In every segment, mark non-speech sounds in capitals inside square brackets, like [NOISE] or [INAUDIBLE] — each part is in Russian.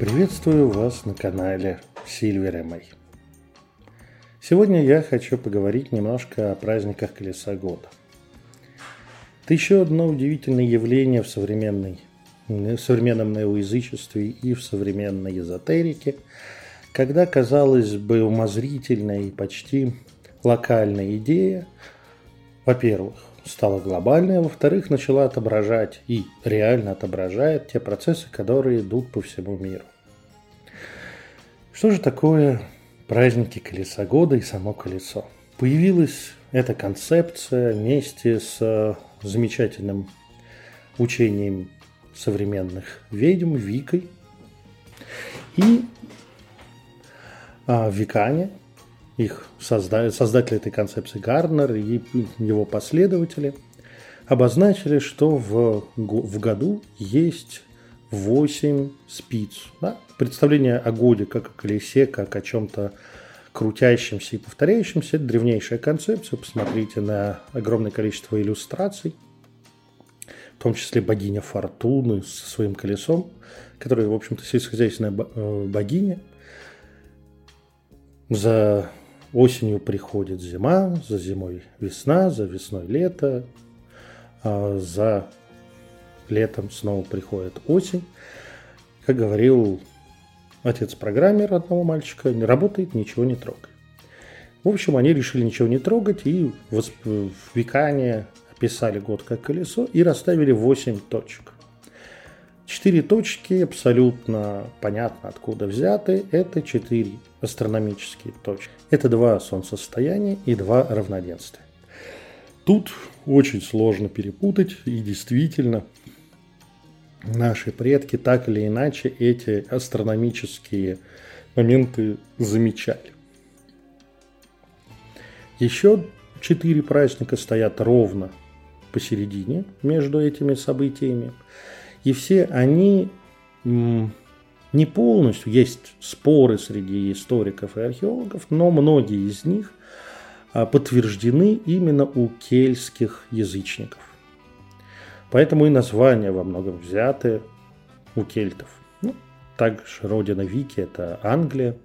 Приветствую вас на канале Silver MA. Сегодня я хочу поговорить немножко о праздниках Колеса Года. Это еще одно удивительное явление в, современной, в современном неоязычестве и в современной эзотерике, когда, казалось бы, умозрительная и почти локальная идея, во-первых, стала глобальной, а во-вторых, начала отображать и реально отображает те процессы, которые идут по всему миру. Что же такое праздники колеса года и само колесо? Появилась эта концепция вместе с замечательным учением современных ведьм Викой и а, Викане, их созда... создатель этой концепции Гарнер и его последователи обозначили, что в, в году есть 8 спиц. Да? Представление о годе как о колесе, как о чем-то крутящемся и повторяющемся – это древнейшая концепция. Посмотрите на огромное количество иллюстраций, в том числе богиня Фортуны со своим колесом, которая, в общем-то, сельскохозяйственная э, богиня. За Осенью приходит зима, за зимой весна, за весной лето, а за летом снова приходит осень. Как говорил отец-программер одного мальчика, не работает, ничего не трогай. В общем, они решили ничего не трогать и в векане описали год как колесо и расставили 8 точек. Четыре точки абсолютно понятно откуда взяты. Это четыре астрономические точки. Это два солнцестояния и два равноденствия. Тут очень сложно перепутать, и действительно наши предки так или иначе эти астрономические моменты замечали. Еще четыре праздника стоят ровно посередине между этими событиями. И все они не полностью, есть споры среди историков и археологов, но многие из них а, подтверждены именно у кельтских язычников. Поэтому и названия во многом взяты у кельтов. Ну, также родина Вики – это Англия,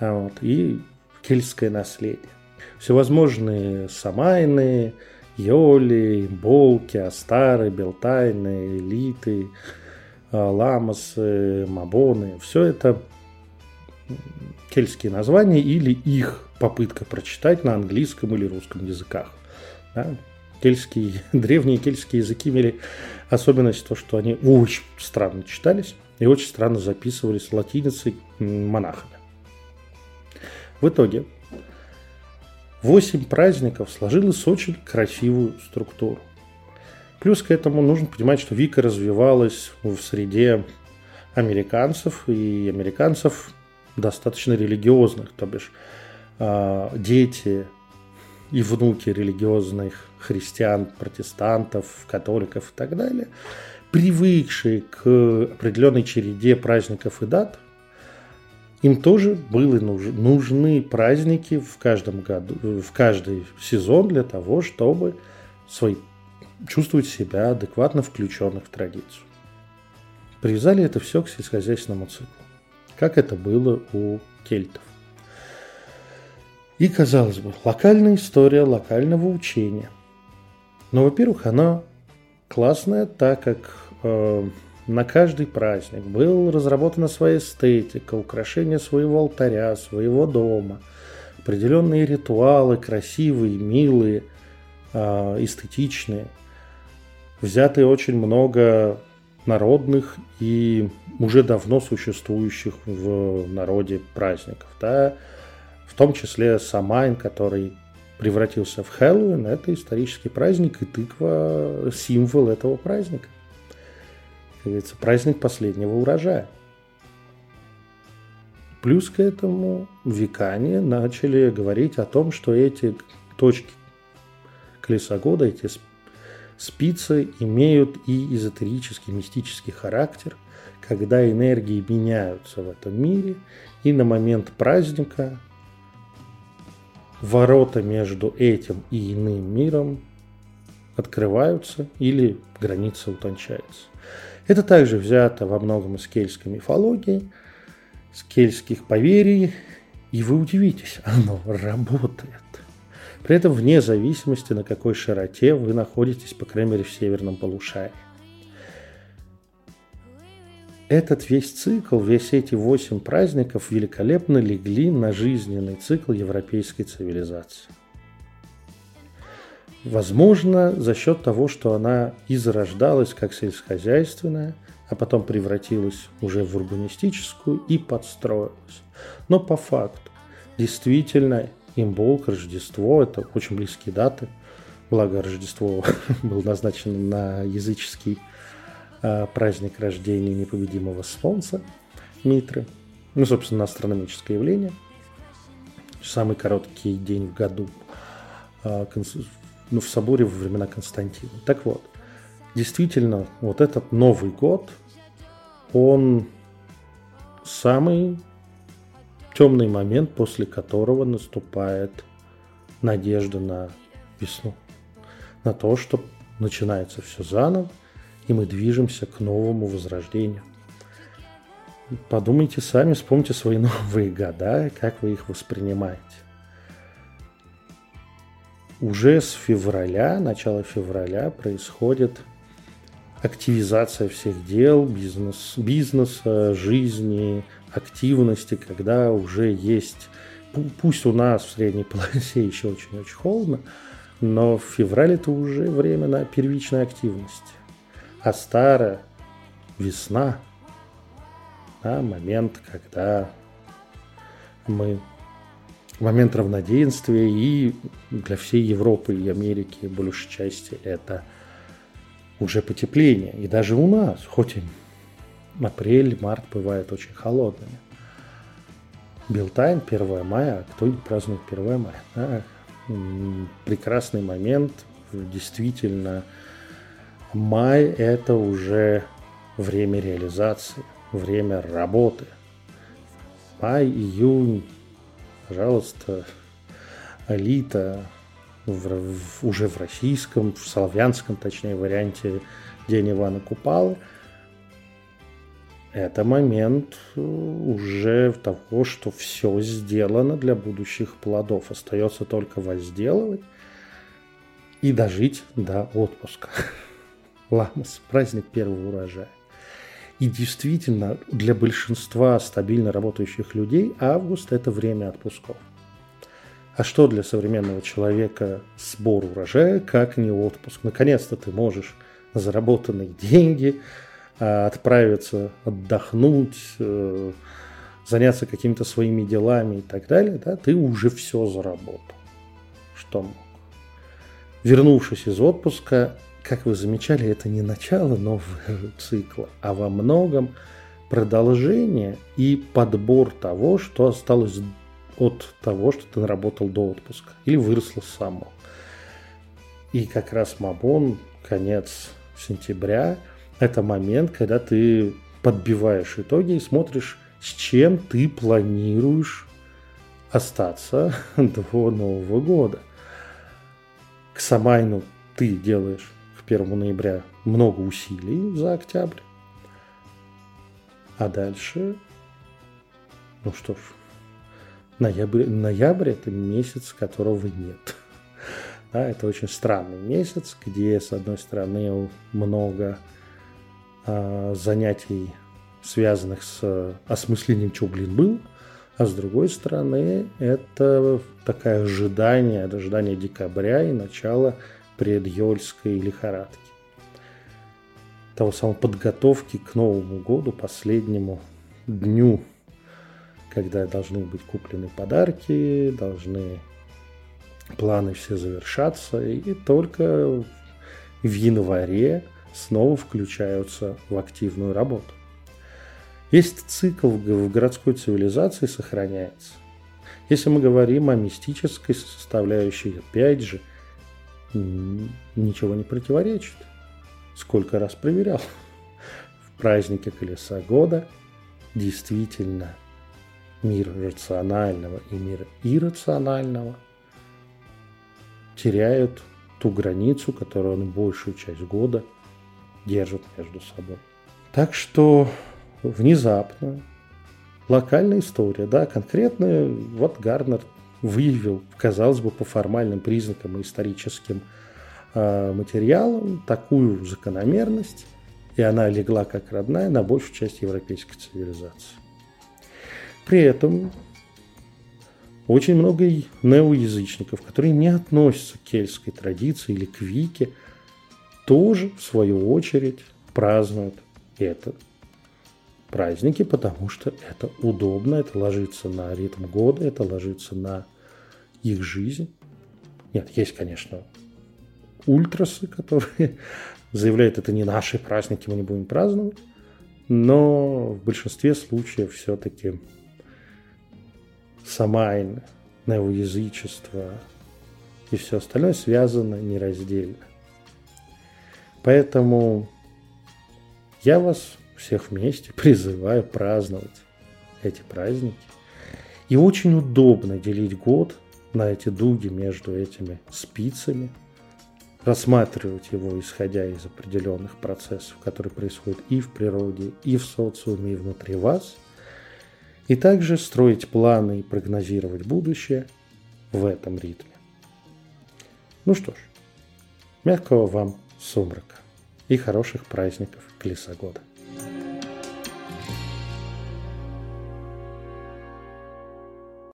а вот, и кельтское наследие. Всевозможные самайны, Йоли, Болки, Астары, Белтайны, Элиты, а, Ламасы, Мабоны. Все это кельтские названия или их попытка прочитать на английском или русском языках. Да? Кельтские, [LAUGHS] древние кельтские языки имели особенность то, что они очень странно читались и очень странно записывались латиницей монахами. В итоге Восемь праздников сложилось очень красивую структуру. Плюс к этому нужно понимать, что Вика развивалась в среде американцев, и американцев достаточно религиозных, то бишь э, дети и внуки религиозных христиан, протестантов, католиков и так далее, привыкшие к определенной череде праздников и дат, им тоже были нужны праздники в каждом году, в каждый сезон для того, чтобы свои, чувствовать себя адекватно включенных в традицию. Привязали это все к сельскохозяйственному циклу, как это было у кельтов. И, казалось бы, локальная история локального учения. Но, во-первых, она классная, так как э, на каждый праздник был разработана своя эстетика, украшение своего алтаря, своего дома, определенные ритуалы, красивые, милые, а, эстетичные. Взяты очень много народных и уже давно существующих в народе праздников. Да? В том числе Самайн, который превратился в Хэллоуин, это исторический праздник, и тыква – символ этого праздника говорится, праздник последнего урожая. Плюс к этому векане начали говорить о том, что эти точки колеса года, эти спицы имеют и эзотерический, мистический характер, когда энергии меняются в этом мире, и на момент праздника ворота между этим и иным миром открываются или граница утончается. Это также взято во многом из кельтской мифологии, с кельтских поверий, и вы удивитесь, [LAUGHS] оно работает. При этом вне зависимости, на какой широте вы находитесь, по крайней мере, в северном полушарии. Этот весь цикл, весь эти восемь праздников великолепно легли на жизненный цикл европейской цивилизации. Возможно, за счет того, что она и зарождалась как сельскохозяйственная, а потом превратилась уже в урбанистическую и подстроилась. Но по факту, действительно, Имболк, Рождество – это очень близкие даты. Благо, Рождество [LAUGHS] было назначено на языческий праздник рождения непобедимого солнца Митры. Ну, собственно, астрономическое явление. Самый короткий день в году э, ну, в соборе во времена Константина. Так вот, действительно, вот этот Новый год, он самый темный момент, после которого наступает надежда на весну. На то, что начинается все заново, и мы движемся к новому возрождению. Подумайте сами, вспомните свои [LAUGHS] новые года, как вы их воспринимаете. Уже с февраля, начала февраля происходит активизация всех дел, бизнес, бизнеса, жизни, активности, когда уже есть, пусть у нас в средней полосе еще очень-очень холодно, но в феврале это уже время на первичной активности. А старая весна, да, момент, когда мы момент равноденствия и для всей Европы и Америки большей части это уже потепление. И даже у нас, хоть и апрель, март бывают очень холодными. Билтайн 1 мая, а кто празднует 1 мая? Да? Прекрасный момент, действительно, май – это уже время реализации, время работы. Май, июнь, пожалуйста, элита, в, в, уже в российском, в славянском, точнее, варианте День Ивана Купалы – это момент э, уже того, что все сделано для будущих плодов. Остается только возделывать и дожить до отпуска. [LAUGHS] Ламас, праздник первого урожая. И действительно, для большинства стабильно работающих людей август – это время отпусков. А что для современного человека сбор урожая, как не отпуск? Наконец-то ты можешь на заработанные деньги – а, отправиться отдохнуть, э, заняться какими-то своими делами и так далее, да, ты уже все заработал. Что мог. Вернувшись из отпуска, как вы замечали, это не начало нового [LAUGHS] цикла, а во многом продолжение и подбор того, что осталось от того, что ты наработал до отпуска или выросло само. И как раз Мабон, конец сентября – это момент, когда ты подбиваешь итоги и смотришь, с чем ты планируешь остаться [LAUGHS] до Нового года. К Самайну ты делаешь 1 ноября много усилий за октябрь. А дальше, ну что ж, ноябрь, ноябрь это месяц, которого нет. [LAUGHS] Да, это очень странный месяц, где, с одной стороны, много а, занятий, связанных с осмыслением, что, блин, был, а с другой стороны, это такое ожидание, ожидание декабря и начала предъельской лихорадки. Того самого подготовки к Новому году, последнему дню, когда должны быть куплены подарки, должны планы все завершаться, и только в январе снова включаются в активную работу. Есть цикл в городской цивилизации сохраняется. Если мы говорим о мистической составляющей, опять же, ничего не противоречит. Сколько раз проверял. В празднике Колеса года действительно мир рационального и мир иррационального теряют ту границу, которую он большую часть года – держат между собой. Так что внезапно локальная история, да, конкретно вот Гарнер выявил, казалось бы, по формальным признакам и историческим э, материалам такую закономерность, и она легла как родная на большую часть европейской цивилизации. При этом очень много неоязычников, которые не относятся к кельтской традиции или к Вике, тоже, в свою очередь, празднуют это праздники, потому что это удобно, это ложится на ритм года, это ложится на их жизнь. Нет, есть, конечно, ультрасы, которые [LAUGHS] заявляют, это не наши праздники, мы не будем праздновать. Но в большинстве случаев все-таки Самайн, неоязычество и все остальное связано нераздельно. Поэтому я вас всех вместе [LAUGHS] призываю праздновать эти праздники. И очень удобно делить год на эти дуги между этими спицами, рассматривать его, исходя из определенных процессов, которые происходят и в природе, и в социуме, и внутри вас – и также строить планы и прогнозировать будущее в этом ритме. Ну что ж, мягкого вам сумрака и хороших праздников к лесогода.